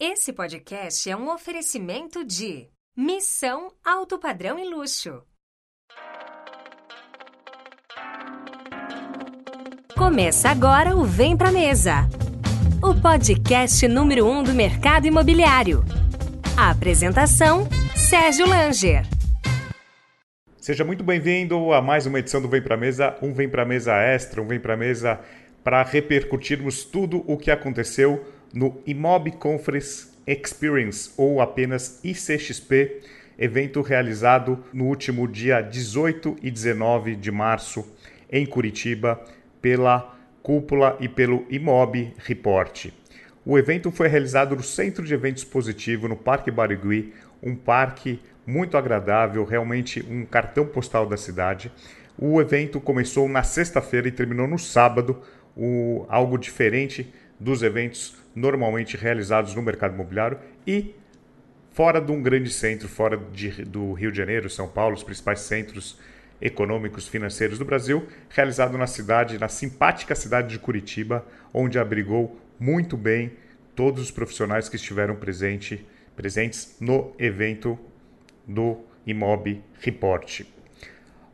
Esse podcast é um oferecimento de Missão Alto Padrão e Luxo. Começa agora o Vem Pra Mesa, o podcast número um do mercado imobiliário. A apresentação, Sérgio Langer. Seja muito bem-vindo a mais uma edição do Vem Pra Mesa, um Vem Pra Mesa extra, um Vem Pra Mesa para repercutirmos tudo o que aconteceu no Imob Conference Experience, ou apenas ICXP, evento realizado no último dia 18 e 19 de março em Curitiba pela Cúpula e pelo Imob Report. O evento foi realizado no Centro de Eventos Positivo, no Parque Barigui, um parque muito agradável, realmente um cartão postal da cidade. O evento começou na sexta-feira e terminou no sábado, o, algo diferente dos eventos normalmente realizados no mercado imobiliário e fora de um grande centro, fora de, do Rio de Janeiro, São Paulo, os principais centros econômicos financeiros do Brasil, realizado na cidade, na simpática cidade de Curitiba, onde abrigou muito bem todos os profissionais que estiveram presente, presentes no evento do Imob Report.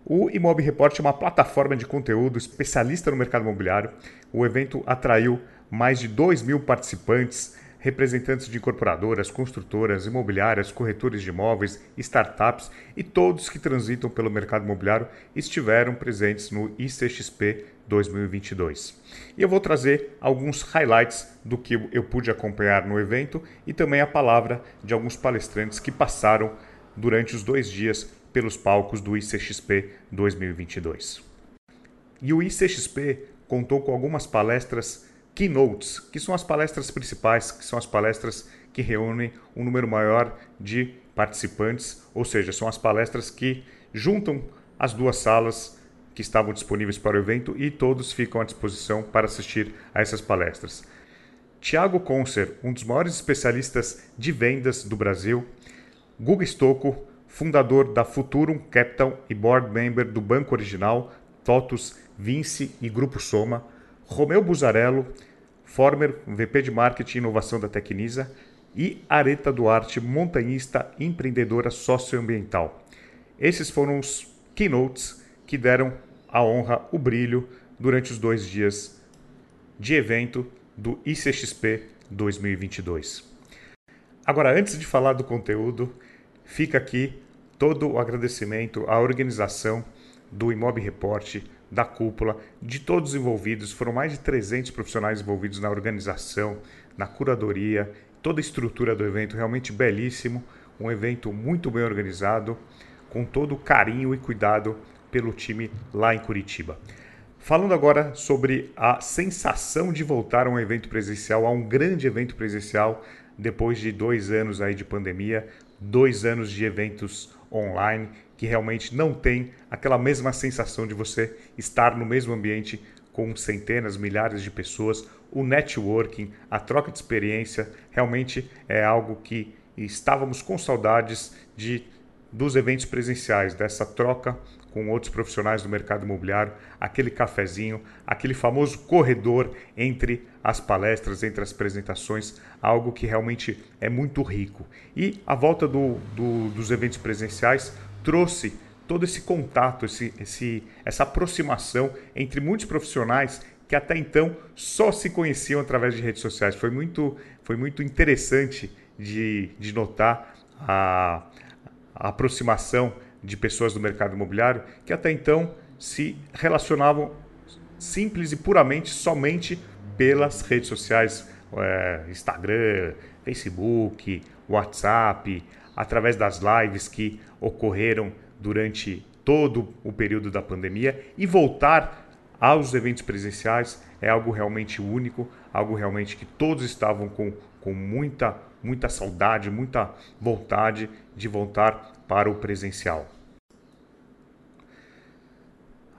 O Imob Report é uma plataforma de conteúdo especialista no mercado imobiliário. O evento atraiu mais de 2 mil participantes, representantes de incorporadoras, construtoras, imobiliárias, corretores de imóveis, startups e todos que transitam pelo mercado imobiliário estiveram presentes no ICXP 2022. E eu vou trazer alguns highlights do que eu pude acompanhar no evento e também a palavra de alguns palestrantes que passaram durante os dois dias pelos palcos do ICXP 2022. E o ICXP contou com algumas palestras keynotes, que são as palestras principais, que são as palestras que reúnem um número maior de participantes, ou seja, são as palestras que juntam as duas salas que estavam disponíveis para o evento e todos ficam à disposição para assistir a essas palestras. Tiago Concer, um dos maiores especialistas de vendas do Brasil, Guga Stocco, fundador da Futurum Capital e board member do Banco Original, TOTUS, Vinci e Grupo Soma, Romeu Buzarello, former VP de Marketing e Inovação da Tecnisa, e Areta Duarte, montanhista empreendedora socioambiental. Esses foram os keynotes que deram a honra, o brilho durante os dois dias de evento do ICXP 2022. Agora, antes de falar do conteúdo, fica aqui todo o agradecimento à organização do Imob Report, da cúpula, de todos os envolvidos. Foram mais de 300 profissionais envolvidos na organização, na curadoria, toda a estrutura do evento, realmente belíssimo. Um evento muito bem organizado, com todo o carinho e cuidado pelo time lá em Curitiba. Falando agora sobre a sensação de voltar a um evento presencial, a um grande evento presencial, depois de dois anos aí de pandemia, dois anos de eventos online que realmente não tem aquela mesma sensação de você estar no mesmo ambiente com centenas, milhares de pessoas. O networking, a troca de experiência, realmente é algo que estávamos com saudades de dos eventos presenciais, dessa troca com outros profissionais do mercado imobiliário, aquele cafezinho, aquele famoso corredor entre as palestras, entre as apresentações, algo que realmente é muito rico. E a volta do, do, dos eventos presenciais trouxe todo esse contato, esse, esse, essa aproximação entre muitos profissionais que até então só se conheciam através de redes sociais. Foi muito, foi muito interessante de, de notar a, a aproximação de pessoas do mercado imobiliário que até então se relacionavam simples e puramente somente pelas redes sociais, é, Instagram, Facebook, WhatsApp, através das lives que ocorreram durante todo o período da pandemia e voltar aos eventos presenciais é algo realmente único, algo realmente que todos estavam com, com muita, muita saudade, muita vontade de voltar para o presencial.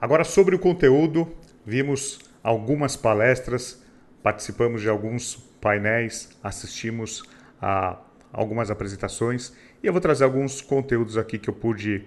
Agora, sobre o conteúdo, vimos algumas palestras, participamos de alguns painéis, assistimos a algumas apresentações e eu vou trazer alguns conteúdos aqui que eu pude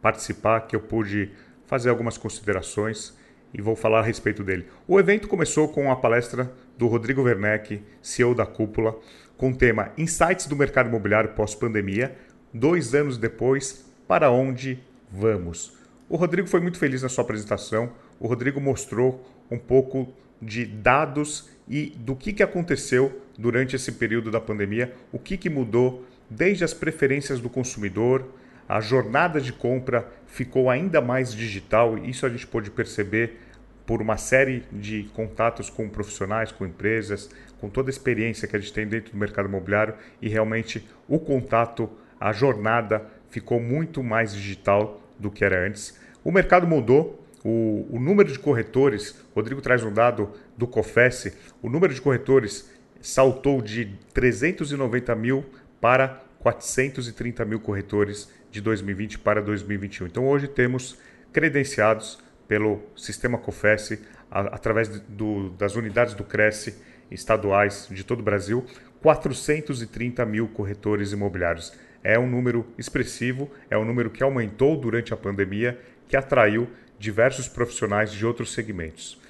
participar, que eu pude fazer algumas considerações e vou falar a respeito dele. O evento começou com a palestra do Rodrigo Werneck, CEO da Cúpula. com o tema Insights do mercado imobiliário pós-pandemia, dois anos depois, para onde vamos? O Rodrigo foi muito feliz na sua apresentação. O Rodrigo mostrou um pouco de dados e do que, que aconteceu durante esse período da pandemia, o que, que mudou desde as preferências do consumidor, a jornada de compra ficou ainda mais digital, isso a gente pôde perceber por uma série de contatos com profissionais, com empresas, com toda a experiência que a gente tem dentro do mercado imobiliário e realmente o contato, a jornada ficou muito mais digital do que era antes. O mercado mudou, o, o número de corretores, Rodrigo traz um dado do COFES, o número de corretores saltou de 390 mil para 430 mil corretores de 2020 para 2021. Então hoje temos credenciados pelo sistema COFES, através do, das unidades do Cresce estaduais de todo o Brasil, 430 mil corretores imobiliários. É um número expressivo, é um número que aumentou durante a pandemia, que atraiu diversos profissionais de outros segmentos.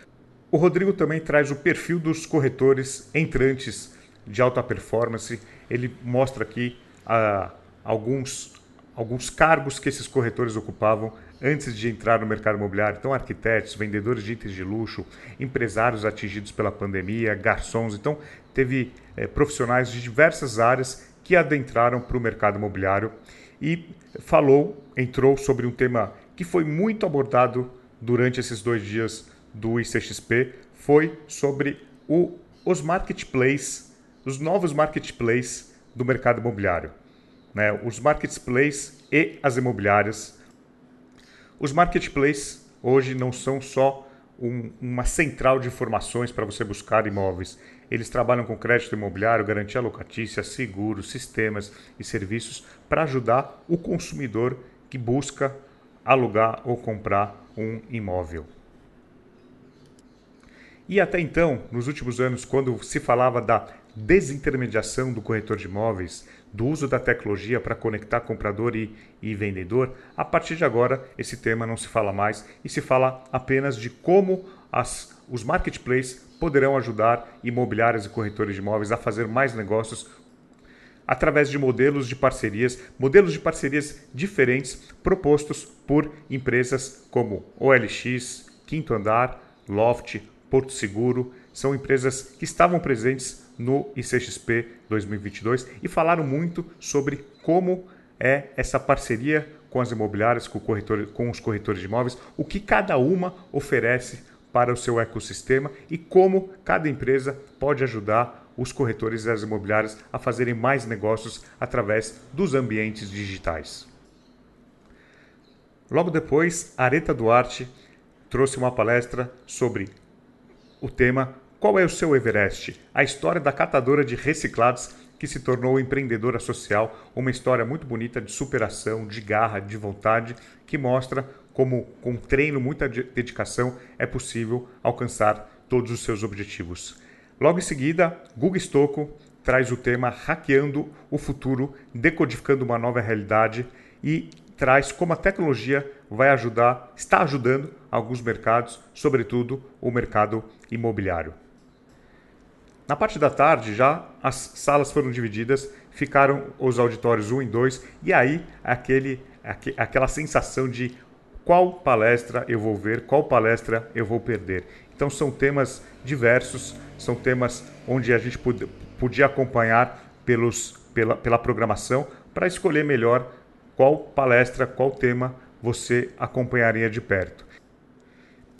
O Rodrigo também traz o perfil dos corretores entrantes de alta performance. Ele mostra aqui ah, alguns, alguns cargos que esses corretores ocupavam antes de entrar no mercado imobiliário. Então, arquitetos, vendedores de itens de luxo, empresários atingidos pela pandemia, garçons. Então, teve eh, profissionais de diversas áreas que adentraram para o mercado imobiliário e falou, entrou sobre um tema que foi muito abordado durante esses dois dias do ICXP, foi sobre o, os marketplaces, os novos marketplaces do mercado imobiliário. Né? Os marketplaces e as imobiliárias. Os marketplaces hoje não são só um, uma central de informações para você buscar imóveis. Eles trabalham com crédito imobiliário, garantia locatícia, seguros, sistemas e serviços para ajudar o consumidor que busca alugar ou comprar um imóvel. E até então, nos últimos anos, quando se falava da desintermediação do corretor de imóveis, do uso da tecnologia para conectar comprador e, e, vendedor, a partir de agora esse tema não se fala mais e se fala apenas de como as, os marketplaces poderão ajudar imobiliárias e corretores de imóveis a fazer mais negócios através de modelos de parcerias, modelos de parcerias diferentes propostos por empresas como OLX, Quinto Andar, Loft, Porto Seguro, são empresas que estavam presentes no ICXP 2022 e falaram muito sobre como é essa parceria com as imobiliárias, com, corretor, com os corretores de imóveis, o que cada uma oferece para o seu ecossistema e como cada empresa pode ajudar os corretores e as imobiliárias a fazerem mais negócios através dos ambientes digitais. Logo depois, Areta Duarte trouxe uma palestra sobre o tema Qual é o seu Everest? A história da catadora de reciclados que se tornou empreendedora social, uma história muito bonita de superação, de garra, de vontade, que mostra como com treino, muita dedicação é possível alcançar todos os seus objetivos. Logo em seguida, Google Stocco traz o tema Hackeando o Futuro, decodificando uma nova realidade e traz como a tecnologia vai ajudar, está ajudando alguns mercados, sobretudo o mercado imobiliário. Na parte da tarde já as salas foram divididas, ficaram os auditórios 1 e 2 e aí aquele, aquela sensação de qual palestra eu vou ver, qual palestra eu vou perder. Então são temas diversos, são temas onde a gente podia acompanhar pelos, pela, pela programação para escolher melhor qual palestra, qual tema você acompanharia de perto.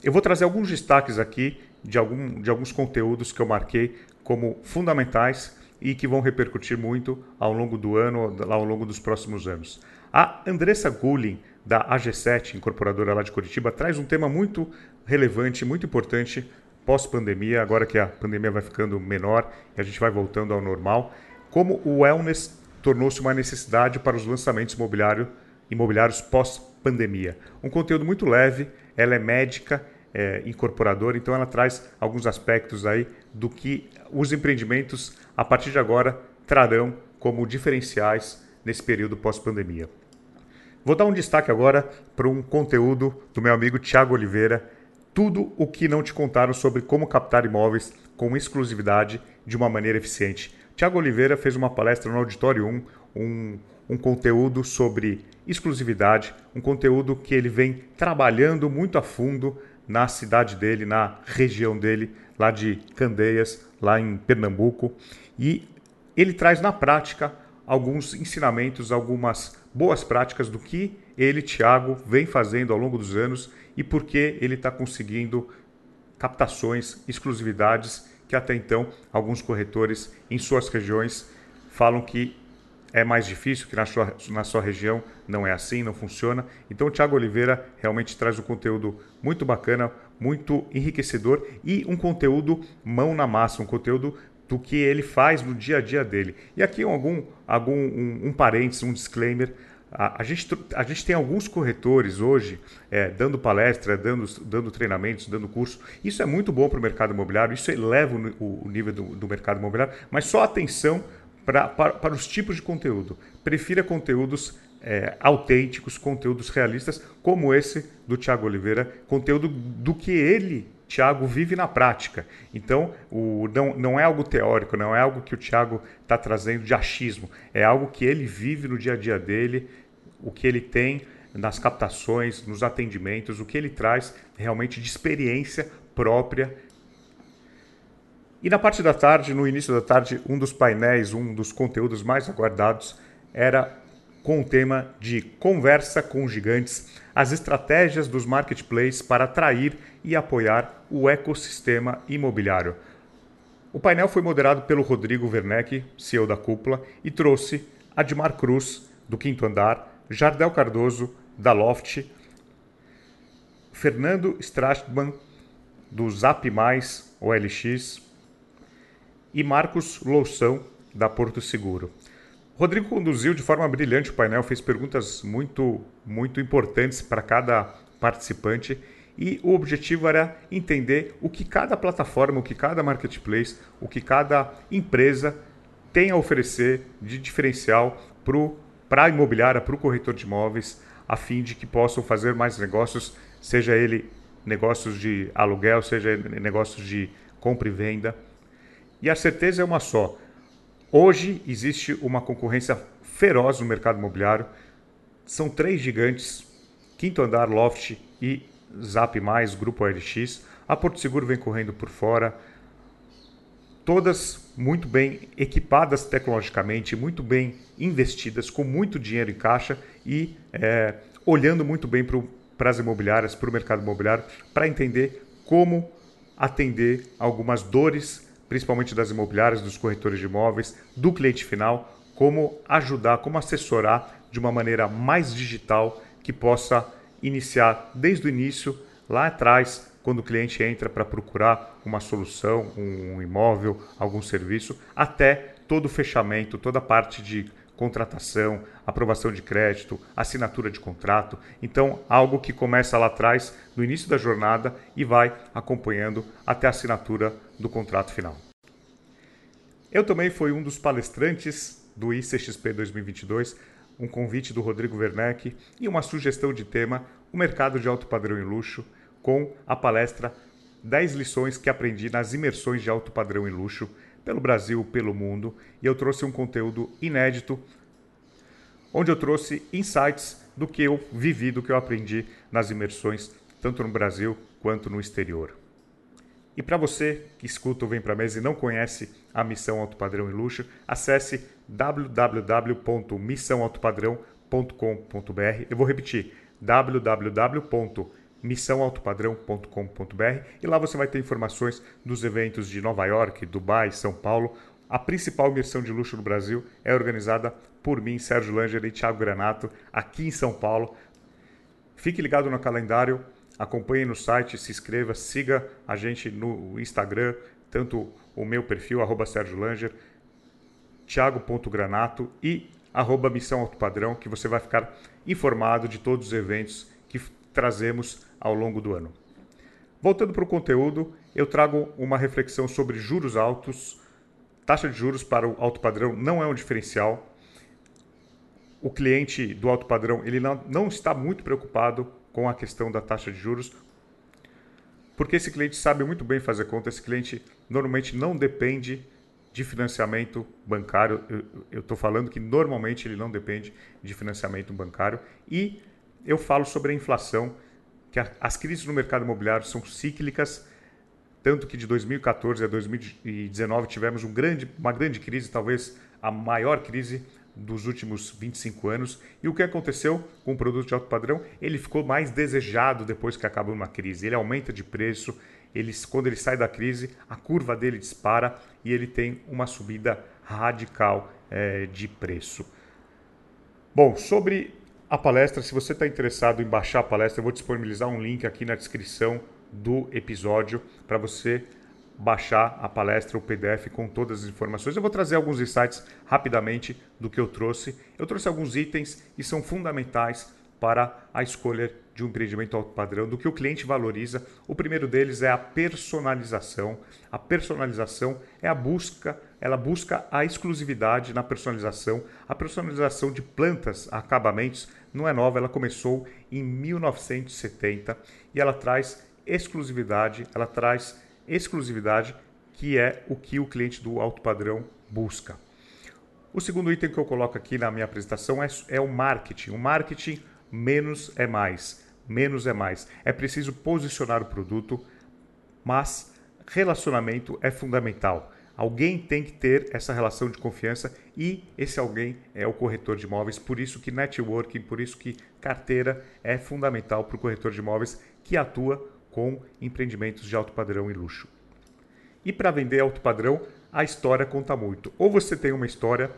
Eu vou trazer alguns destaques aqui de, algum, de alguns conteúdos que eu marquei como fundamentais e que vão repercutir muito ao longo do ano, ao longo dos próximos anos. A Andressa Gullin, da AG7, incorporadora lá de Curitiba, traz um tema muito relevante, muito importante pós-pandemia, agora que a pandemia vai ficando menor e a gente vai voltando ao normal, como o wellness tornou-se uma necessidade para os lançamentos imobiliário, imobiliários pós-pandemia. Um conteúdo muito leve, ela é médica, é, incorporadora, então ela traz alguns aspectos aí do que os empreendimentos a partir de agora trarão como diferenciais nesse período pós-pandemia. Vou dar um destaque agora para um conteúdo do meu amigo Tiago Oliveira, tudo o que não te contaram sobre como captar imóveis com exclusividade de uma maneira eficiente. Tiago Oliveira fez uma palestra no Auditório 1, um, um conteúdo sobre exclusividade, um conteúdo que ele vem trabalhando muito a fundo na cidade dele, na região dele, lá de Candeias, lá em Pernambuco. E ele traz na prática alguns ensinamentos, algumas boas práticas do que ele, Tiago, vem fazendo ao longo dos anos e por que ele está conseguindo captações, exclusividades que até então alguns corretores em suas regiões falam que é mais difícil, que na sua, na sua região não é assim, não funciona. Então o Thiago Oliveira realmente traz um conteúdo muito bacana, muito enriquecedor e um conteúdo mão na massa, um conteúdo do que ele faz no dia a dia dele. E aqui algum, algum um, um parênteses, um disclaimer. A, a, gente, a gente tem alguns corretores hoje é, dando palestra, dando, dando treinamentos, dando curso. Isso é muito bom para o mercado imobiliário, isso eleva o, o nível do, do mercado imobiliário, mas só atenção para os tipos de conteúdo. Prefira conteúdos é, autênticos, conteúdos realistas, como esse do Tiago Oliveira, conteúdo do que ele, Tiago, vive na prática. Então, o, não, não é algo teórico, não é algo que o Tiago está trazendo de achismo, é algo que ele vive no dia a dia dele, o que ele tem nas captações, nos atendimentos, o que ele traz realmente de experiência própria e na parte da tarde, no início da tarde, um dos painéis, um dos conteúdos mais aguardados era com o tema de Conversa com Gigantes, as estratégias dos marketplaces para atrair e apoiar o ecossistema imobiliário. O painel foi moderado pelo Rodrigo Werneck, CEO da Cúpula, e trouxe Admar Cruz, do Quinto Andar, Jardel Cardoso, da Loft, Fernando Strachman, do Zap Mais, OLX, e Marcos Loução, da Porto Seguro. Rodrigo conduziu de forma brilhante o painel, fez perguntas muito, muito importantes para cada participante e o objetivo era entender o que cada plataforma, o que cada marketplace, o que cada empresa tem a oferecer de diferencial para a imobiliária, para o corretor de imóveis, a fim de que possam fazer mais negócios, seja ele negócios de aluguel, seja negócios de compra e venda. E a certeza é uma só. Hoje existe uma concorrência feroz no mercado imobiliário. São três gigantes, Quinto Andar, Loft e Zap Mais, Grupo OLX. A Porto Seguro vem correndo por fora. Todas muito bem equipadas tecnologicamente, muito bem investidas, com muito dinheiro em caixa e é, olhando muito bem para as imobiliárias, para o mercado imobiliário, para entender como atender algumas dores principalmente das imobiliárias, dos corretores de imóveis, do cliente final, como ajudar, como assessorar de uma maneira mais digital que possa iniciar desde o início, lá atrás, quando o cliente entra para procurar uma solução, um imóvel, algum serviço, até todo o fechamento, toda a parte de contratação, aprovação de crédito, assinatura de contrato. Então, algo que começa lá atrás, no início da jornada e vai acompanhando até a assinatura do contrato final. Eu também fui um dos palestrantes do ICXP 2022, um convite do Rodrigo Werneck e uma sugestão de tema, o mercado de alto padrão em luxo, com a palestra 10 lições que aprendi nas imersões de alto padrão em luxo, pelo Brasil, pelo mundo, e eu trouxe um conteúdo inédito, onde eu trouxe insights do que eu vivi, do que eu aprendi nas imersões, tanto no Brasil quanto no exterior. E para você que escuta o Vem Pra Mesa e não conhece a Missão Alto Padrão e Luxo, acesse www.missãoaltopadrão.com.br. Eu vou repetir, www.missãoaltopadrão.com.br e lá você vai ter informações dos eventos de Nova York, Dubai, São Paulo. A principal imersão de luxo do Brasil é organizada por mim, Sérgio Langer e Thiago Granato, aqui em São Paulo. Fique ligado no calendário, acompanhe no site, se inscreva, siga a gente no Instagram, tanto o meu perfil, arroba Sérgio Langer, thiago.granato e arroba Missão Alto Padrão, que você vai ficar informado de todos os eventos que trazemos ao longo do ano. Voltando para o conteúdo, eu trago uma reflexão sobre juros altos. Taxa de juros para o alto padrão não é um diferencial. O cliente do alto padrão ele não, não está muito preocupado com a questão da taxa de juros, porque esse cliente sabe muito bem fazer conta, esse cliente normalmente não depende de financiamento bancário. Eu estou falando que normalmente ele não depende de financiamento bancário. E eu falo sobre a inflação, que a, as crises no mercado imobiliário são cíclicas, tanto que de 2014 a 2019 tivemos um grande, uma grande crise, talvez a maior crise dos últimos 25 anos. E o que aconteceu com o produto de alto padrão? Ele ficou mais desejado depois que acabou uma crise. Ele aumenta de preço, ele, quando ele sai da crise, a curva dele dispara e ele tem uma subida radical é, de preço. Bom, sobre a palestra, se você está interessado em baixar a palestra, eu vou disponibilizar um link aqui na descrição do episódio para você baixar a palestra, o PDF com todas as informações. Eu vou trazer alguns insights rapidamente do que eu trouxe. Eu trouxe alguns itens que são fundamentais para a escolha de um empreendimento alto padrão, do que o cliente valoriza. O primeiro deles é a personalização. A personalização é a busca, ela busca a exclusividade na personalização. A personalização de plantas, acabamentos, não é nova, ela começou em 1970 e ela traz exclusividade, ela traz exclusividade, que é o que o cliente do alto padrão busca. O segundo item que eu coloco aqui na minha apresentação é, é o marketing. O marketing menos é mais menos é mais. É preciso posicionar o produto, mas relacionamento é fundamental. Alguém tem que ter essa relação de confiança e esse alguém é o corretor de imóveis. Por isso que networking, por isso que carteira é fundamental para o corretor de imóveis que atua com empreendimentos de alto padrão e luxo. E para vender alto padrão, a história conta muito. Ou você tem uma história,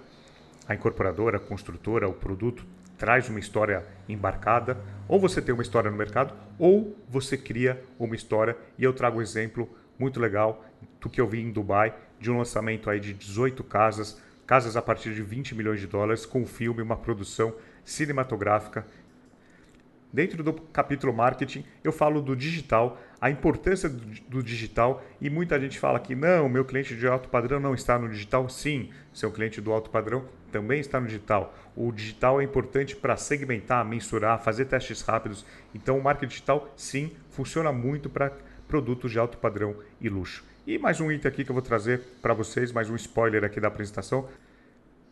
a incorporadora, a construtora, o produto traz uma história embarcada, ou você tem uma história no mercado, ou você cria uma história. E eu trago um exemplo muito legal do que eu vi em Dubai, de um lançamento aí de 18 casas, casas a partir de 20 milhões de dólares, com um filme, uma produção cinematográfica Dentro do capítulo marketing, eu falo do digital, a importância do, digital e muita gente fala que não, meu cliente de alto padrão não está no digital. Sim, seu cliente do alto padrão também está no digital. O digital é importante para segmentar, mensurar, fazer testes rápidos. Então, o marketing digital, sim, funciona muito para produtos de alto padrão e luxo. E mais um item aqui que eu vou trazer para vocês, mais um spoiler aqui da apresentação.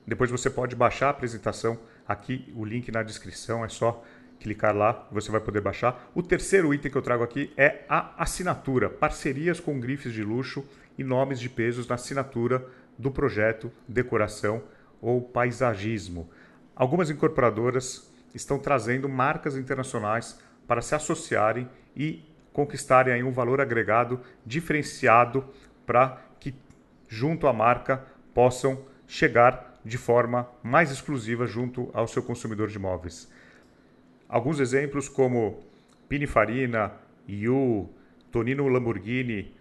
Depois você pode baixar a apresentação aqui, o link na descrição, é só clicar lá, você vai poder baixar. O terceiro item que eu trago aqui é a assinatura, parcerias com grifes de luxo e nomes de pesos na assinatura do projeto, decoração ou paisagismo. Algumas incorporadoras estão trazendo marcas internacionais para se associarem e conquistarem um valor agregado diferenciado para que junto à marca possam chegar de forma mais exclusiva junto ao seu consumidor de imóveis. Alguns exemplos como Pininfarina, Yu, Tonino Lamborghini,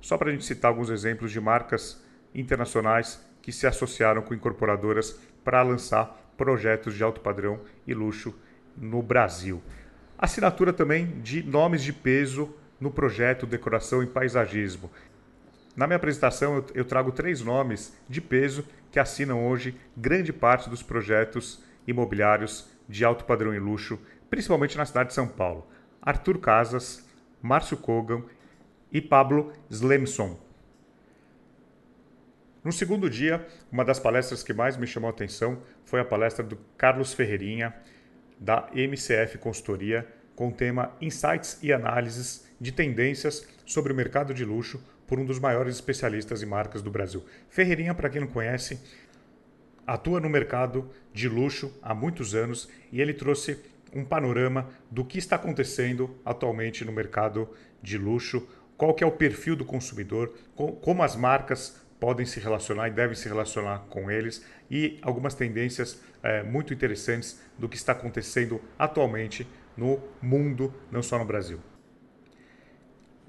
só para a gente citar alguns exemplos de marcas internacionais que se associaram com incorporadoras para lançar projetos de alto padrão e luxo no Brasil. Assinatura também de nomes de peso no projeto Decoração e Paisagismo. Na minha apresentação eu trago três nomes de peso que assinam hoje grande parte dos projetos imobiliários de alto padrão e luxo, principalmente na cidade de São Paulo. Arthur Casas, Márcio Kogan e Pablo Slemson. No segundo dia, uma das palestras que mais me chamou a atenção foi a palestra do Carlos Ferreirinha, da MCF Consultoria, com o tema Insights e Análises de Tendências sobre o Mercado de Luxo por um dos maiores especialistas em marcas do Brasil. Ferreirinha, para quem não conhece, atua no mercado de luxo há muitos anos e ele trouxe um panorama do que está acontecendo atualmente no mercado de luxo, qual que é o perfil do consumidor, como as marcas podem se relacionar e devem se relacionar com eles e algumas tendências é, muito interessantes do que está acontecendo atualmente no mundo, não só no Brasil.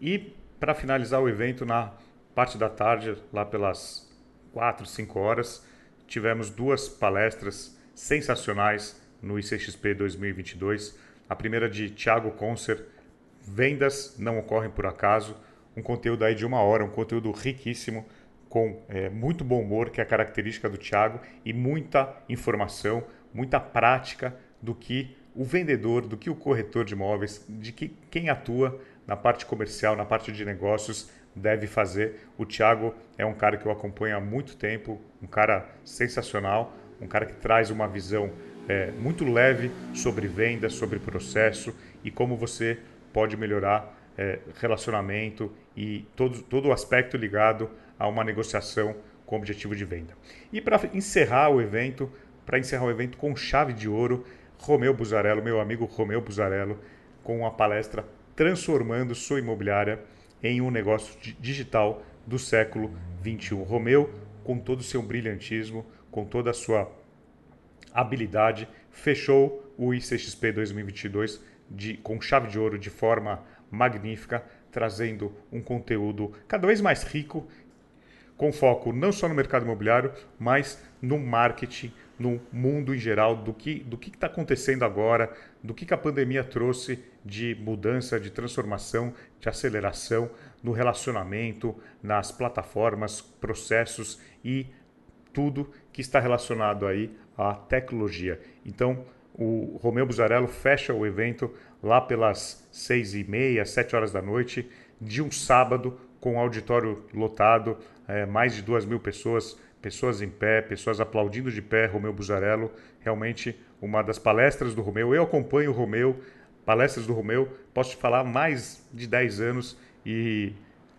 E para finalizar o evento na parte da tarde, lá pelas 4, 5 horas, tivemos duas palestras sensacionais no ICXP 2022. A primeira de Thiago Concer, Vendas Não Ocorrem Por Acaso, um conteúdo aí de uma hora, um conteúdo riquíssimo, com é, muito bom humor, que é a característica do Thiago, e muita informação, muita prática do que o vendedor, do que o corretor de imóveis, de que quem atua na parte comercial, na parte de negócios, deve fazer. O Thiago é um cara que eu acompanho há muito tempo, um cara sensacional, um cara que traz uma visão é, muito leve sobre venda, sobre processo e como você pode melhorar é, relacionamento e todo, todo o aspecto ligado a uma negociação com objetivo de venda. E para encerrar o evento, para encerrar o evento com chave de ouro, Romeu Buzarello, meu amigo Romeu Buzarello, com uma palestra transformando sua imobiliária em um negócio digital do século 21. Romeu, com todo o seu brilhantismo, com toda a sua habilidade, fechou o ICXP 2022 de, com chave de ouro de forma magnífica, trazendo um conteúdo cada vez mais rico, com foco não só no mercado imobiliário, mas no marketing, no mundo em geral, do que do que está acontecendo agora, do que, que a pandemia trouxe de mudança, de transformação, de aceleração no relacionamento, nas plataformas, processos e tudo que está relacionado aí à tecnologia. Então, o Romeu Buzarello fecha o evento lá pelas seis e meia, sete horas da noite, de um sábado, com o auditório lotado, é, mais de duas mil pessoas, pessoas em pé, pessoas aplaudindo de pé, Romeu Buzarello, realmente uma das palestras do Romeu. Eu acompanho o Romeu, palestras do Romeu, posso te falar mais de 10 anos e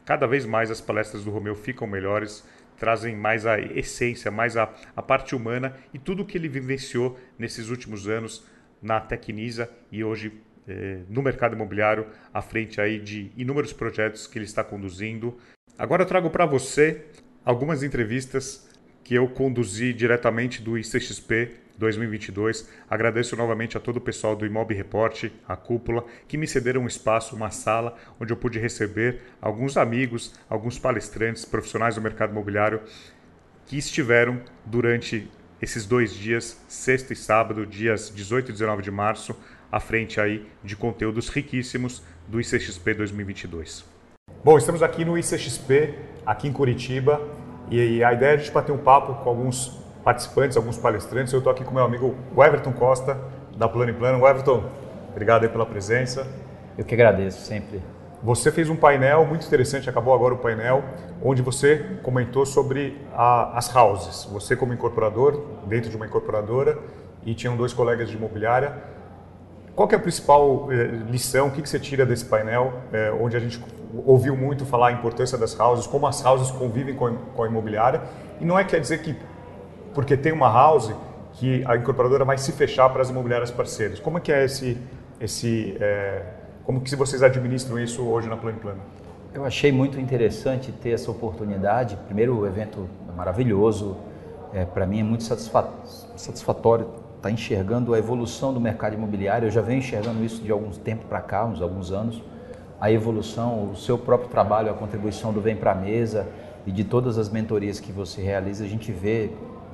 cada vez mais as palestras do Romeu ficam melhores, trazem mais a essência, mais a, a parte humana e tudo o que ele vivenciou nesses últimos anos na Tecnisa e hoje eh, no mercado imobiliário, à frente aí de inúmeros projetos que ele está conduzindo. Agora eu trago para você algumas entrevistas que eu conduzi diretamente do ICXP 2022. Agradeço novamente a todo o pessoal do Imob Report, a cúpula, que me cederam um espaço, uma sala, onde eu pude receber alguns amigos, alguns palestrantes, profissionais do mercado imobiliário que estiveram durante esses dois dias, sexta e sábado, dias 18 e 19 de março, à frente aí de conteúdos riquíssimos do ICXP 2022. Bom, estamos aqui no ICXP, aqui em Curitiba, e a ideia é a gente bater um papo com alguns participantes, alguns palestrantes. Eu estou aqui com meu amigo Everton Costa, da Plano e Plano. Everton, obrigado aí pela presença. Eu que agradeço, sempre. Você fez um painel muito interessante, acabou agora o painel, onde você comentou sobre a, as houses. Você como incorporador, dentro de uma incorporadora, e tinham dois colegas de imobiliária. Qual é a principal eh, lição, o que, que você tira desse painel, eh, onde a gente ouviu muito falar a importância das houses, como as houses convivem com com a imobiliária, e não é quer dizer que porque tem uma house que a incorporadora vai se fechar para as imobiliárias parceiras. Como é que é esse, esse é, como que vocês administram isso hoje na Plano Plano? Eu achei muito interessante ter essa oportunidade. Primeiro, o evento é maravilhoso. É, para mim é muito satisfatório estar tá enxergando a evolução do mercado imobiliário. Eu já venho enxergando isso de algum tempo para cá, uns alguns anos. A evolução, o seu próprio trabalho, a contribuição do Vem para a Mesa e de todas as mentorias que você realiza, a gente vê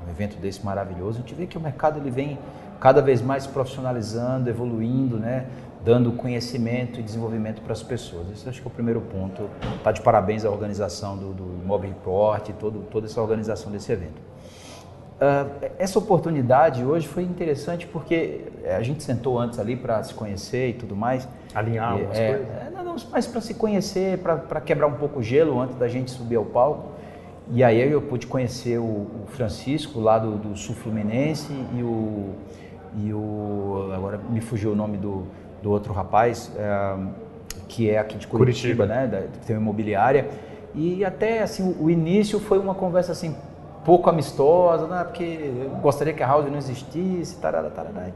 um evento desse maravilhoso, a gente vê que o mercado ele vem cada vez mais profissionalizando, evoluindo, né? dando conhecimento e desenvolvimento para as pessoas. Esse acho que é o primeiro ponto. Está de parabéns à organização do, do Mob Report, todo, toda essa organização desse evento. Uh, essa oportunidade hoje foi interessante porque a gente sentou antes ali para se conhecer e tudo mais. Alinhar algumas é, coisas? É, não, não, mas para se conhecer, para quebrar um pouco o gelo antes da gente subir ao palco. E aí eu pude conhecer o, o Francisco lá do, do, Sul Fluminense e o, e o. Agora me fugiu o nome do, do outro rapaz, é, que é aqui de Curitiba, Curitiba. né? Da, que tem uma imobiliária. E até assim, o, o início foi uma conversa assim, pouco amistosa, né? porque eu gostaria que a house não existisse, tarará, tarará.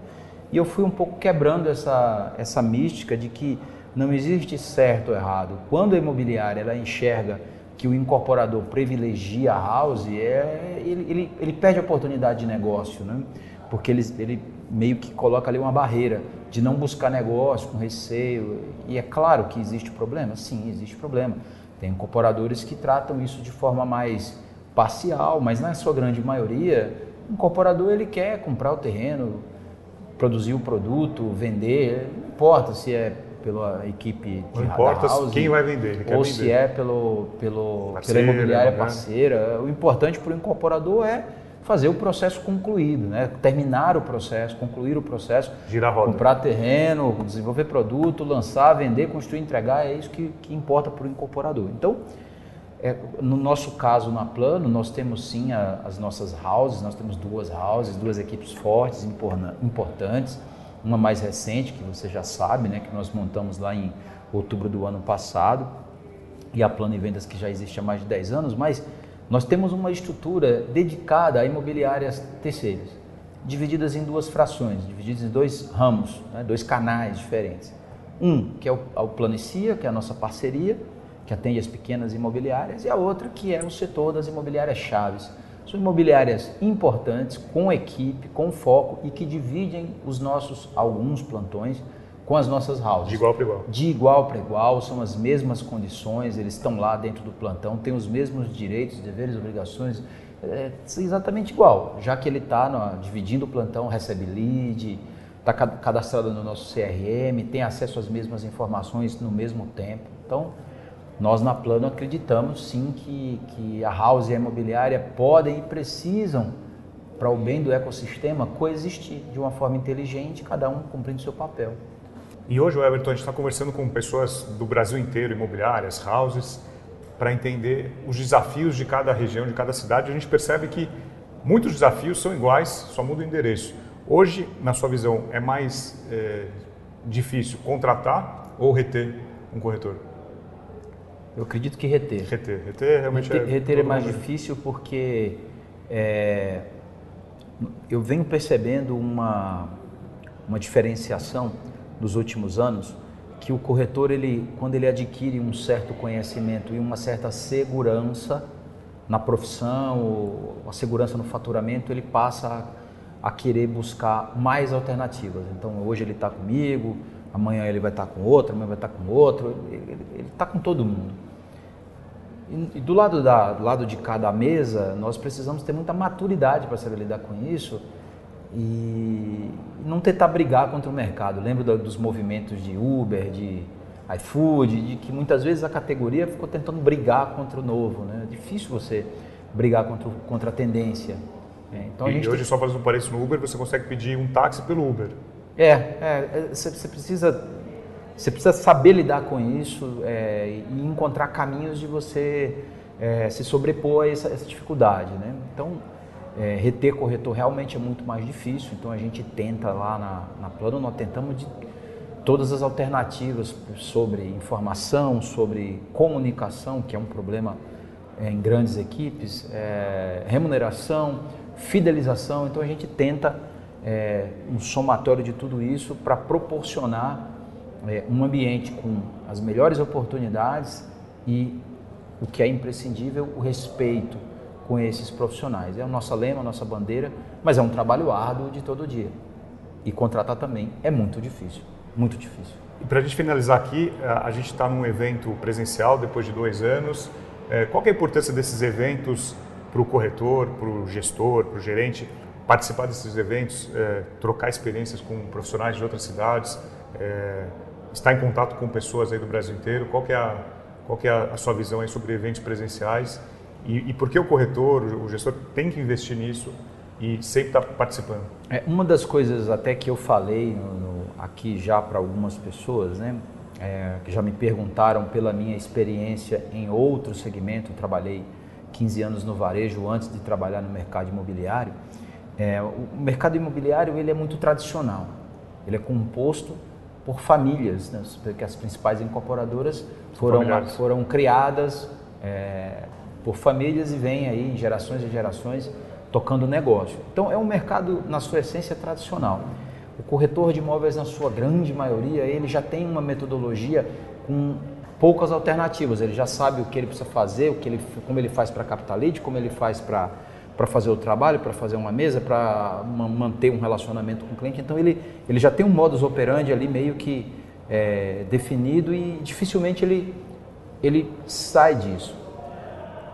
E eu fui um pouco quebrando essa, essa mística de que não existe certo ou errado. Quando a imobiliária ela enxerga que o incorporador privilegia a house, é, ele, ele, ele perde a oportunidade de negócio, né? porque ele, ele meio que coloca ali uma barreira de não buscar negócio com receio. E é claro que existe problema? Sim, existe problema. Tem incorporadores que tratam isso de forma mais parcial, mas na sua grande maioria, o incorporador ele quer comprar o terreno, produzir o produto, vender, não importa se é pela equipe de Não importa house, quem vai vender, ou se é pelo, pelo, pela imobiliária né? parceira. O importante para o incorporador é fazer o processo concluído, né? terminar o processo, concluir o processo, Girar roda. comprar terreno, desenvolver produto, lançar, vender, construir, entregar, é isso que, que importa para o incorporador. Então, É, no nosso caso, na Plano, nós temos sim a, as nossas houses, nós temos duas houses, duas equipes fortes, importantes. Uma mais recente, que você já sabe, né, que nós montamos lá em outubro do ano passado, e a Plano e Vendas que já existe há mais de 10 anos, mas nós temos uma estrutura dedicada a imobiliárias terceiras, divididas em duas frações, divididas em dois ramos, né, dois canais diferentes. Um, que é o, o Planicia, que é a nossa parceria, que atende as pequenas imobiliárias, e a outra que é o setor das imobiliárias chaves. São imobiliárias importantes, com equipe, com foco e que dividem os nossos alguns plantões com as nossas houses. De igual para igual. De igual para igual, são as mesmas condições, eles estão lá dentro do plantão, têm os mesmos direitos, deveres, obrigações, é exatamente igual, já que ele está dividindo o plantão, recebe lead, está cadastrado no nosso CRM, tem acesso às mesmas informações no mesmo tempo. Então, nós na Plano acreditamos sim que, que a house e a imobiliária podem e precisam, para o bem do ecossistema, coexistir de uma forma inteligente, cada um cumprindo seu papel. E hoje, Everton, a gente está conversando com pessoas do Brasil inteiro, imobiliárias, houses, para entender os desafios de cada região, de cada cidade. A gente percebe que muitos desafios são iguais, só muda o endereço. Hoje, na sua visão, é mais é, difícil contratar ou reter um corretor? Eu acredito que reter. Reter, reter realmente reter, é. Reter é mais difícil porque é, eu venho percebendo uma, uma diferenciação nos últimos anos que o corretor, ele, quando ele adquire um certo conhecimento e uma certa segurança na profissão, ou a segurança no faturamento, ele passa a, a querer buscar mais alternativas. Então, hoje ele está comigo, amanhã ele vai estar tá com outro, amanhã vai estar tá com outro, ele está com todo mundo. E, do lado, da, do lado de cada mesa, nós precisamos ter muita maturidade para saber lidar com isso e não tentar brigar contra o mercado. Lembro dos movimentos de Uber, de iFood, de que muitas vezes a categoria ficou tentando brigar contra o novo. Né? É difícil você brigar contra, contra a tendência. É, então, a gente hoje, tem... só fazendo um parênteses no Uber, você consegue pedir um táxi pelo Uber. É, é, é você, você precisa você precisa saber lidar com isso é, e encontrar caminhos de você é, se sobrepor a essa, essa dificuldade. Né? Então, é, reter corretor realmente é muito mais difícil, então a gente tenta lá na, na Plano, nós tentamos de todas as alternativas sobre informação, sobre comunicação, que é um problema é, em grandes equipes, é, remuneração, fidelização, então a gente tenta é, um somatório de tudo isso para proporcionar é, um ambiente com as melhores oportunidades e o que é imprescindível, o respeito com esses profissionais. É o nosso lema, a nossa bandeira, mas é um trabalho árduo de todo dia. E contratar também é muito difícil, muito difícil. E para a gente finalizar aqui, a gente está num evento presencial depois de dois anos. É, qual é a importância desses eventos para o corretor, para o gestor, para o gerente participar desses eventos, é, trocar experiências com profissionais de outras cidades? Está em contato com pessoas aí do Brasil inteiro. Qual que é a, qual que é a, sua visão aí sobre eventos presenciais e, e por que o corretor, o gestor tem que investir nisso e sempre estar tá participando? É, uma das coisas até que eu falei no, no, aqui já para algumas pessoas, né, é, que já me perguntaram pela minha experiência em outro segmento, eu trabalhei 15 anos no varejo antes de trabalhar no mercado imobiliário. É, o mercado imobiliário ele é muito tradicional, ele é composto por famílias, né? porque as principais incorporadoras foram, foram criadas é, por famílias e vêm aí gerações e gerações tocando negócio. Então é um mercado na sua essência tradicional. O corretor de imóveis na sua grande maioria ele já tem uma metodologia com poucas alternativas. Ele já sabe o que ele precisa fazer, o que ele, como ele faz para captar lead, como ele faz para para fazer o trabalho, para fazer uma mesa, para manter um relacionamento com o cliente. Então ele, ele já tem um modus operandi ali meio que é, definido e dificilmente ele, ele sai disso.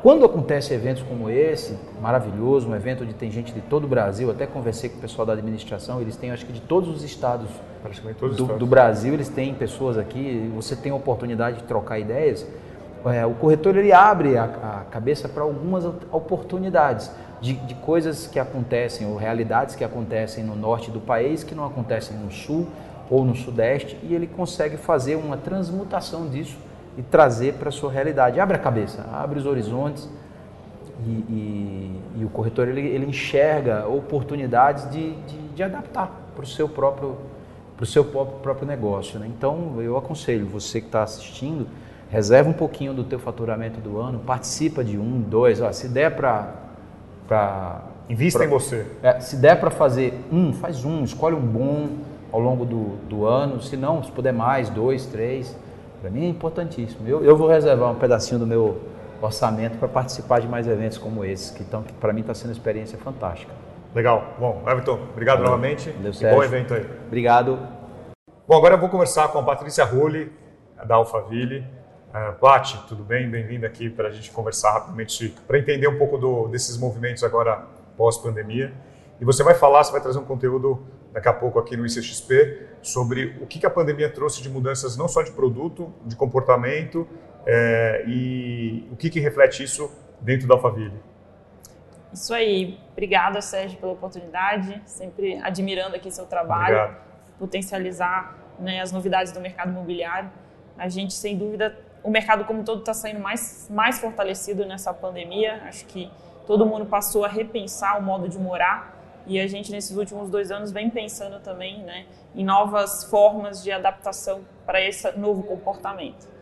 Quando acontece eventos como esse, maravilhoso, um evento onde tem gente de todo o Brasil, até conversei com o pessoal da administração, eles têm acho que de todos os estados, do, estados. do Brasil, eles têm pessoas aqui, você tem a oportunidade de trocar ideias. É, o corretor ele abre a, a cabeça para algumas oportunidades de, de, coisas que acontecem ou realidades que acontecem no norte do país que não acontecem no sul ou no sudeste e ele consegue fazer uma transmutação disso e trazer para a sua realidade. Abre a cabeça, abre os horizontes e, e, e o corretor ele, ele, enxerga oportunidades de, de, de adaptar para o seu próprio para o seu próprio negócio. Né? Então eu aconselho você que está assistindo, reserva um pouquinho do teu faturamento do ano, participa de um, dois, ó, se der para invista pra, em você. É, se der para fazer um, faz um, escolhe um bom ao longo do, do ano, se não, se puder mais, dois, três, para mim é importantíssimo. Eu, eu vou reservar um pedacinho do meu orçamento para participar de mais eventos como esse, que, que para mim está sendo uma experiência fantástica. Legal. Bom, Everton, obrigado Valeu. novamente. Valeu, e bom evento aí. Obrigado. Bom, agora eu vou conversar com a Patrícia Rulli, da Alphaville. Uh, tudo bem? Bem-vinda aqui para a gente conversar rapidamente, para entender um pouco do, desses movimentos agora pós-pandemia. E você vai falar, você vai trazer um conteúdo daqui a pouco aqui no ICXP sobre o que, que a pandemia trouxe de mudanças não só de produto, de comportamento é, e o que, que reflete isso dentro da Alphaville. Isso aí. Obrigada, Sérgio, pela oportunidade. Sempre admirando aqui seu trabalho. Obrigado. Potencializar né, as novidades do mercado imobiliário. A gente, sem dúvida, o mercado como todo está saindo mais, mais fortalecido nessa pandemia. Acho que todo mundo passou a repensar o modo de morar e a gente nesses últimos dois anos vem pensando também né, em novas formas de adaptação para esse novo comportamento.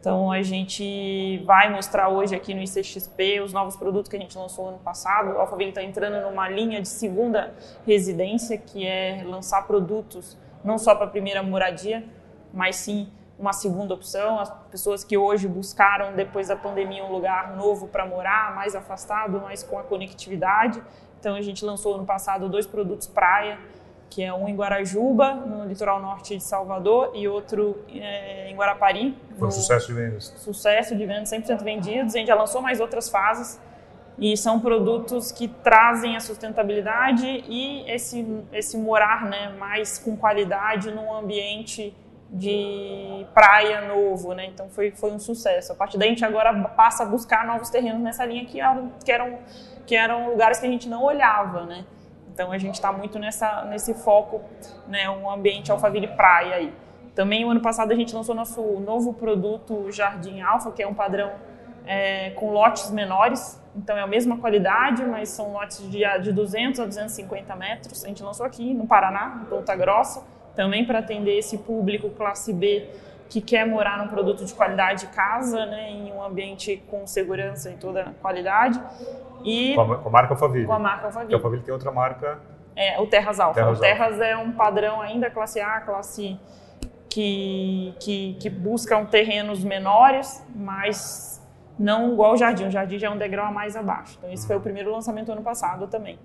Então a gente vai mostrar hoje aqui no ICXP os novos produtos que a gente lançou ano passado. O Alphaville está entrando numa linha de segunda residência, que é lançar produtos não só para a primeira moradia, mas sim uma segunda opção. As pessoas que hoje buscaram, depois da pandemia, um lugar novo para morar, mais afastado, mas com a conectividade. Então a gente lançou ano passado dois produtos praia, que é um em Guarajuba, no litoral norte de Salvador, e outro é, em Guarapari. Foi um sucesso de vendas. Sucesso de vendas, 100% vendidos. A gente já lançou mais outras fases. E são produtos que trazem a sustentabilidade e esse, esse morar né, mais com qualidade num ambiente de praia novo, né? Então foi, foi um sucesso. A partir daí a gente agora passa a buscar novos terrenos nessa linha que eram, que eram que eram lugares que a gente não olhava, né? Então a gente está muito nessa, nesse foco, né, um ambiente Alphaville praia aí. Também o ano passado a gente lançou nosso novo produto Jardim Alfa, que é um padrão é, com lotes menores, então é a mesma qualidade, mas são lotes de, de 200 a 250 metros. A gente lançou aqui no Paraná, em Ponta Grossa, também para atender esse público classe B que quer morar num produto de qualidade casa, né, em um ambiente com segurança e toda qualidade. E com a, com a marca Alphaville. Com a marca Alphaville. Que a Alphaville tem outra marca. É, o Terras Alfa. Terras o Terras é um padrão ainda classe A, classe que, que, que buscam terrenos menores, mas não igual o Jardim. O Jardim já é um degrau a mais abaixo. Então esse foi o primeiro lançamento do ano passado também.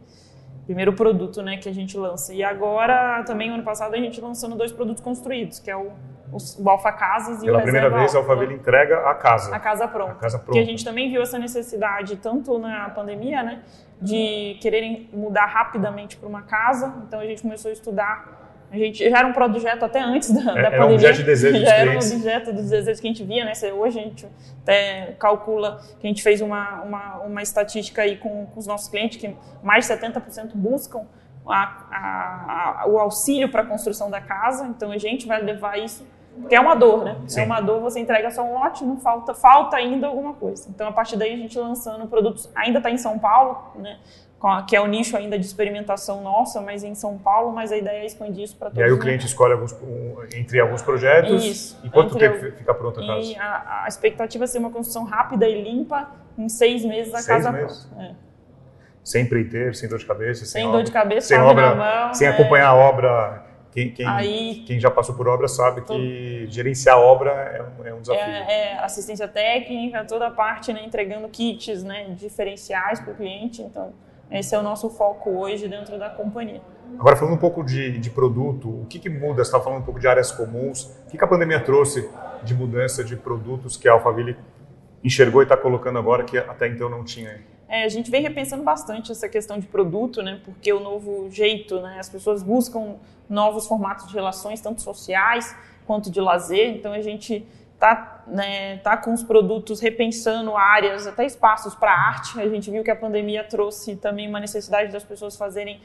Primeiro produto né, que a gente lança. E agora, também, ano passado, a gente lançando dois produtos construídos, que é o o Alfa Casas e Pela o primeira vez, a Alphaville entrega a casa. A casa pronta. A casa pronta. Porque a gente também viu essa necessidade, tanto na pandemia, né, de quererem mudar rapidamente para uma casa. Então a gente começou a estudar. A gente já era um projeto até antes da, é, da pandemia. Era um objeto de desejo Já era um objeto dos desejos que a gente via, né? Hoje a gente até calcula que a gente fez uma, uma, uma estatística aí com, com os nossos clientes que mais de 70% buscam a, a, a, o auxílio para a construção da casa. Então a gente vai levar isso porque é uma dor, né? Sim. É uma dor, você entrega só um lote, não falta, falta ainda alguma coisa. Então, a partir daí, a gente lançando produtos, ainda está em São Paulo, né? Que é o nicho ainda de experimentação nossa, mas em São Paulo, mas a ideia é expandir isso para todos. E aí o cliente escolhe alguns, um, entre alguns projetos. Isso. E quanto tempo fica pronta a casa? E a, a, expectativa é ser uma construção rápida e limpa, em seis meses a seis casa meses? pronta. É. Sem empreiteiro, sem dor de cabeça, sem, sem obra, dor de cabeça, sem obra, mão, sem é. acompanhar a obra quem, quem, Aí, quem, já passou por obra sabe que gerenciar a obra é um, é um desafio. É, é, assistência técnica, toda a parte, né, entregando kits né, diferenciais para o cliente. Então, esse é o nosso foco hoje dentro da companhia. Agora, falando um pouco de, de produto, o que, que muda? Você estava falando um pouco de áreas comuns. O que, que a pandemia trouxe de mudança de produtos que a Alphaville enxergou e está colocando agora que até então não tinha? É, a gente vem repensando bastante essa questão de produto, né? Porque o novo jeito, né? As pessoas buscam novos formatos de relações, tanto sociais quanto de lazer. Então a gente tá, né, tá com os produtos repensando áreas, até espaços para arte. A gente viu que a pandemia trouxe também uma necessidade das pessoas fazerem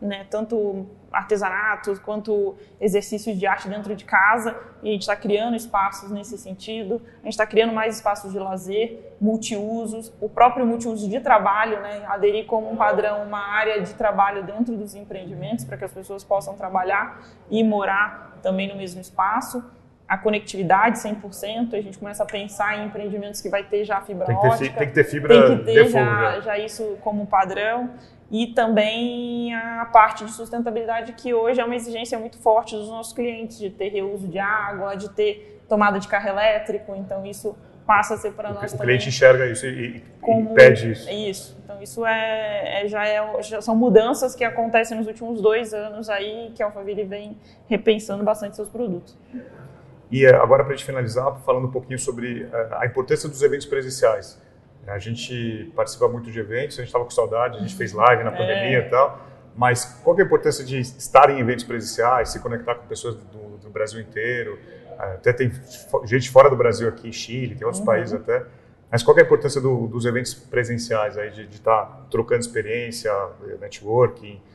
né, tanto artesanatos quanto exercícios de arte dentro de casa. E a gente está criando espaços nesse sentido. A gente está criando mais espaços de lazer, multiusos, o próprio multiuso de trabalho, né, aderir como um padrão uma área de trabalho dentro dos empreendimentos para que as pessoas possam trabalhar e morar também no mesmo espaço a conectividade 100%, a gente começa a pensar em empreendimentos que vai ter já fibra tem ótica. Ter, tem que ter fibra Tem que ter já, já. já isso como padrão. E também a parte de sustentabilidade, que hoje é uma exigência muito forte dos nossos clientes, de ter reuso de água, de ter tomada de carro elétrico. Então, isso passa a ser para nós o também. O cliente enxerga isso e, como, e pede isso. Isso. Então, isso é, é, já, é, já são mudanças que acontecem nos últimos dois anos aí, que a Alphaville vem repensando bastante seus produtos. E eh, agora, para a gente finalizar, falando um pouquinho sobre eh, a importância dos eventos presenciais. A gente participa muito de eventos, a gente estava com saudade, a gente fez live na pandemia é. e tal, mas qual é a importância de estar em eventos presenciais, se conectar com pessoas do, do Brasil inteiro? Eh, até tem gente fora do Brasil aqui, Chile, tem outros uhum. países até. Mas qual é a importância do, dos eventos presenciais aí, de estar tá trocando experiência, networking, é,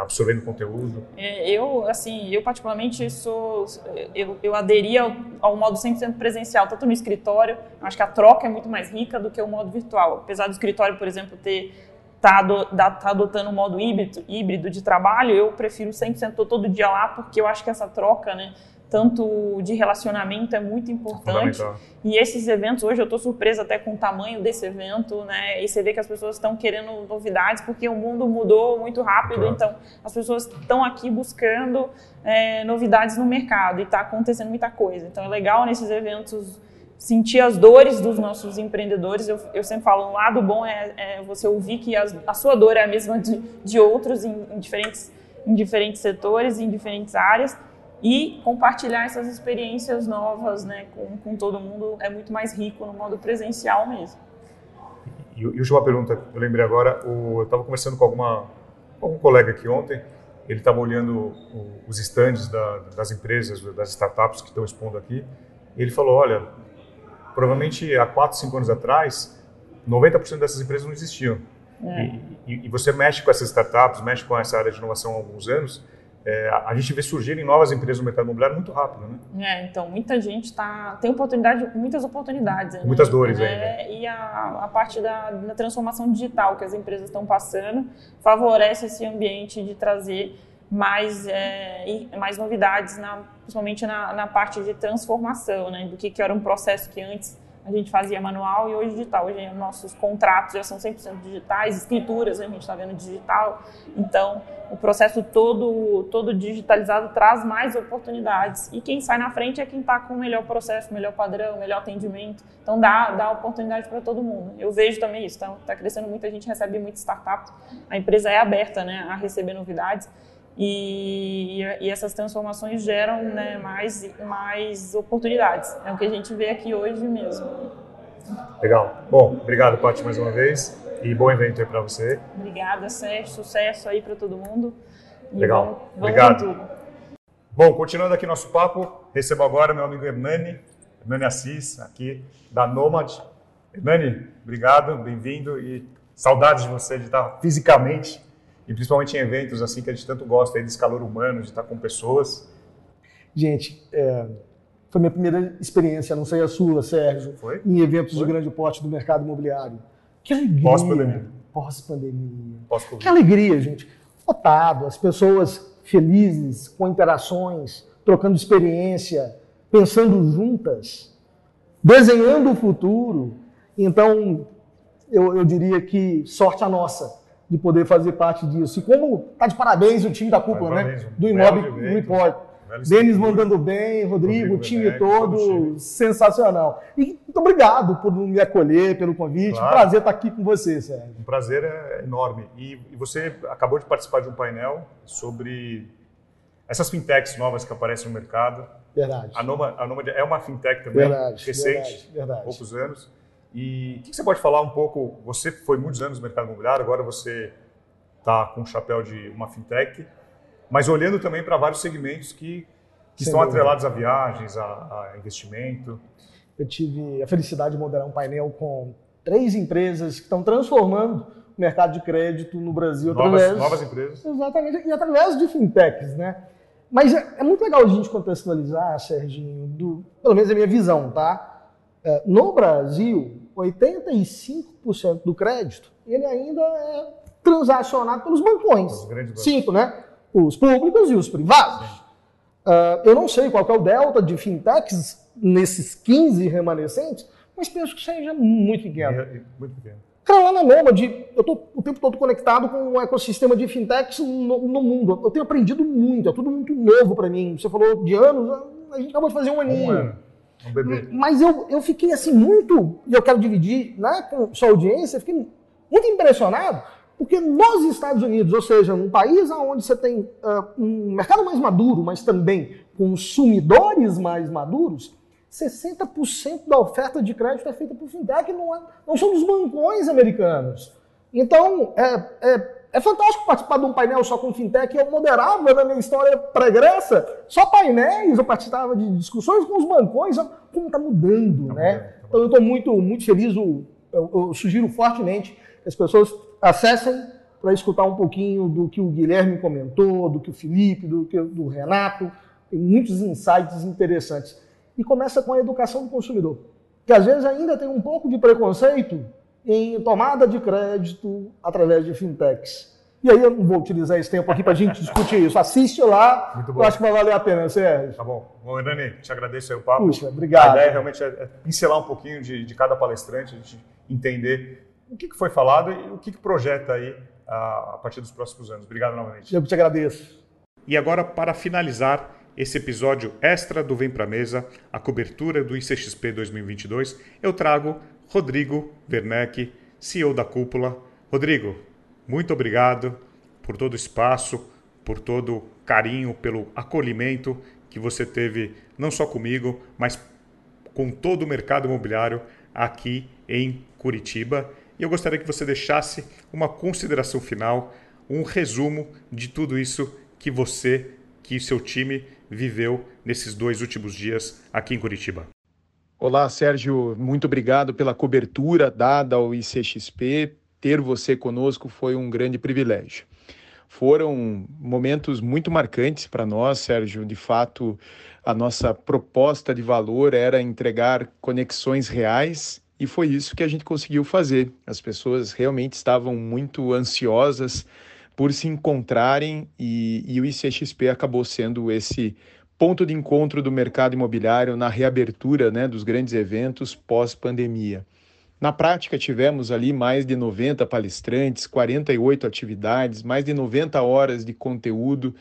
absorvendo conteúdo? É, eu, assim, eu particularmente sou, eu, eu aderi ao, ao modo 100% presencial, tanto no escritório, acho que a troca é muito mais rica do que o modo virtual. Apesar do escritório, por exemplo, ter tá, tá adotando um modo híbrido, híbrido de trabalho, eu prefiro 100% todo dia lá, porque eu acho que essa troca, né, tanto de relacionamento é muito importante. E esses eventos, hoje eu estou surpresa até com o tamanho desse evento, né? E você vê que as pessoas estão querendo novidades, porque o mundo mudou muito rápido, claro. então as pessoas estão aqui buscando é, novidades no mercado e está acontecendo muita coisa. Então é legal nesses eventos sentir as dores dos nossos empreendedores. Eu, eu sempre falo, um lado bom é, é você ouvir que as, a sua dor é a mesma de, de outros em, em diferentes, em diferentes setores, em diferentes áreas e compartilhar essas experiências novas né, com, com todo mundo é muito mais rico no modo presencial mesmo. E, e última pergunta, eu lembrei agora, o, eu estava conversando com alguma, algum colega aqui ontem, ele estava olhando o, os estandes da, das empresas, das startups que estão expondo aqui, e ele falou, olha, provavelmente há 4, 5 anos atrás, 90% dessas empresas não existiam. É. E, e, e, você mexe com essas startups, mexe com essa área de inovação há alguns anos, é, a gente vê surgirem novas empresas no mercado imobiliário muito rápido, né? É, então muita gente tá tem oportunidade, muitas oportunidades, né? muitas dores é, ainda. E a, a parte da, da, transformação digital que as empresas estão passando favorece esse ambiente de trazer mais é, mais novidades, na, principalmente na, na parte de transformação, né? Do que, que era um processo que antes a gente fazia manual e hoje digital. Hoje nossos contratos já são 100% digitais, escrituras a gente está vendo digital. Então, o processo todo, todo digitalizado traz mais oportunidades. E quem sai na frente é quem está com o melhor processo, melhor padrão, melhor atendimento. Então, dá, dá oportunidade para todo mundo. Eu vejo também isso. Está tá crescendo muito, a gente recebe muita startup. A empresa é aberta né, a receber novidades. E, e, essas transformações geram né, mais, mais oportunidades. É o que a gente vê aqui hoje mesmo. Legal. Bom, obrigado, Paty, mais uma vez. E bom evento aí para você. Obrigada, Sérgio. Sucesso aí para todo mundo. E Legal. Vamos, vamos obrigado. Bom, continuando aqui nosso papo, recebo agora meu amigo Hernani, Hernani Assis, aqui da Nomad. Hernani, obrigado, bem-vindo e saudades de você de estar fisicamente e principalmente em eventos assim que a gente tanto gosta aí desse calor humano, de estar com pessoas. Gente, é, foi minha primeira experiência, não sei a sua, Sérgio, foi? em eventos foi? de grande porte do mercado imobiliário. Que alegria! Pós-pandemia. Pós-pandemia. Pós-Covid. Que alegria, gente. Lotado, as pessoas felizes, com interações, trocando experiência, pensando juntas, desenhando o futuro. Então, eu, eu diria que sorte a nossa de poder fazer parte disso. E como está de parabéns o time da cúpula, né? Do Imóvel Report. Denis mandando bem, Rodrigo, o time todo, todo sensacional. E muito obrigado por me acolher, pelo convite. Claro. Um prazer estar aqui com você, Sérgio. Um prazer é enorme. E, e você acabou de participar de um painel sobre essas fintechs novas que aparecem no mercado. Verdade. A é uma fintech também, verdade, recente, verdade, verdade. poucos anos. E o que você pode falar um pouco? Você foi muitos anos no mercado imobiliário, agora você está com o chapéu de uma fintech, mas olhando também para vários segmentos que que estão atrelados a viagens, a, a, investimento. Eu tive a felicidade de moderar um painel com três empresas que estão transformando o mercado de crédito no Brasil novas, através novas empresas. Exatamente, e através de fintechs, né? Mas é, é muito legal a gente contextualizar, Serginho, do, pelo menos a minha visão, tá? É, no Brasil, 85% do crédito ele ainda é transacionado pelos bancões. Cinco, né? Os públicos e os privados. Uh, eu não sei qual é o delta de fintechs nesses 15 remanescentes, mas penso que seja muito pequeno. É, muito pequeno. Carolina Nômade, eu estou o tempo todo conectado com o ecossistema de fintechs no, no, mundo. Eu tenho aprendido muito, é tudo muito novo para mim. Você falou de anos, a gente acabou de fazer um aninho. Um ano. Um bebê. Mas eu, eu fiquei assim muito, e eu quero dividir né, com sua audiência, fiquei muito impressionado, porque nos Estados Unidos, ou seja, um país onde você tem uh, um mercado mais maduro, mas também consumidores mais maduros, 60% da oferta de crédito é feita por fintech, não, é, não são dos bancões americanos. Então, é, é, é, fantástico participar de um painel só com fintech. Eu moderava na minha história pregressa só painéis, eu participava de discussões com os bancões, como está mudando, tá né? Mudando, tá então, eu estou muito, muito feliz, eu, eu sugiro fortemente as pessoas acessem para escutar um pouquinho do que o Guilherme comentou, do que o Felipe, do que do Renato. Tem muitos insights interessantes. E começa com a educação do consumidor, que às vezes ainda tem um pouco de preconceito em tomada de crédito através de fintechs. E aí eu não vou utilizar esse tempo aqui para a gente discutir isso. Assiste lá, Muito bom. eu acho que vai valer a pena, Sérgio. Tá bom. Bom, Hernani, te agradeço aí o papo. Puxa, obrigado. A ideia realmente é, é pincelar um pouquinho de, de cada palestrante, a gente entender o que, foi falado e o que, projeta aí a, partir dos próximos anos. Obrigado novamente. Eu que te agradeço. E agora, para finalizar esse episódio extra do Vem Pra Mesa, a cobertura do ICXP 2022, eu trago Rodrigo Werneck, CEO da Cúpula. Rodrigo, muito obrigado por todo o espaço, por todo o carinho, pelo acolhimento que você teve, não só comigo, mas com todo o mercado imobiliário aqui em Curitiba. E eu gostaria que você deixasse uma consideração final, um resumo de tudo isso que você, que seu time viveu nesses dois últimos dias aqui em Curitiba. Olá, Sérgio, muito obrigado pela cobertura dada ao ICXP. Ter você conosco foi um grande privilégio. Foram momentos muito marcantes para nós, Sérgio. De fato, a nossa proposta de valor era entregar conexões reais e foi isso que a gente conseguiu fazer. As pessoas realmente estavam muito ansiosas por se encontrarem e, e o ICXP acabou sendo esse ponto de encontro do mercado imobiliário na reabertura né, dos grandes eventos pós-pandemia. Na prática, tivemos ali mais de 90 palestrantes, 48 atividades, mais de 90 horas de conteúdo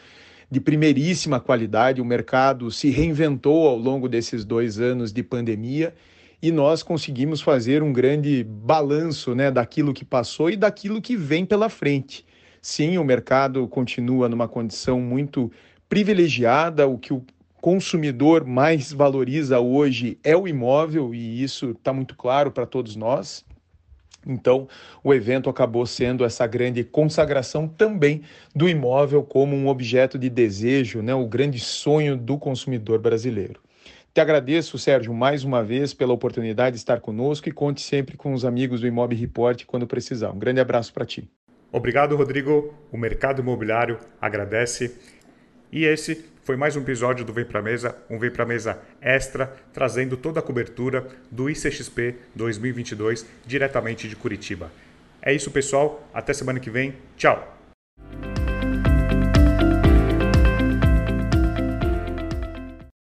de primeiríssima qualidade. O mercado se reinventou ao longo desses dois anos de pandemia e nós conseguimos fazer um grande balanço né, daquilo que passou e daquilo que vem pela frente. Sim, o mercado continua numa condição muito privilegiada, o que o consumidor mais valoriza hoje é o imóvel, e isso está muito claro para todos nós. Então, o evento acabou sendo essa grande consagração também do imóvel como um objeto de desejo, né, o grande sonho do consumidor brasileiro. Te agradeço, Sérgio, mais uma vez pela oportunidade de estar conosco e conte sempre com os amigos do Imob Report quando precisar. Um grande abraço para ti. Obrigado, Rodrigo. O mercado imobiliário agradece. E esse foi mais um episódio do Vem Pra Mesa, um Vem Pra Mesa extra, trazendo toda a cobertura do ICXP 2022 diretamente de Curitiba. É isso, pessoal. Até semana que vem. Tchau!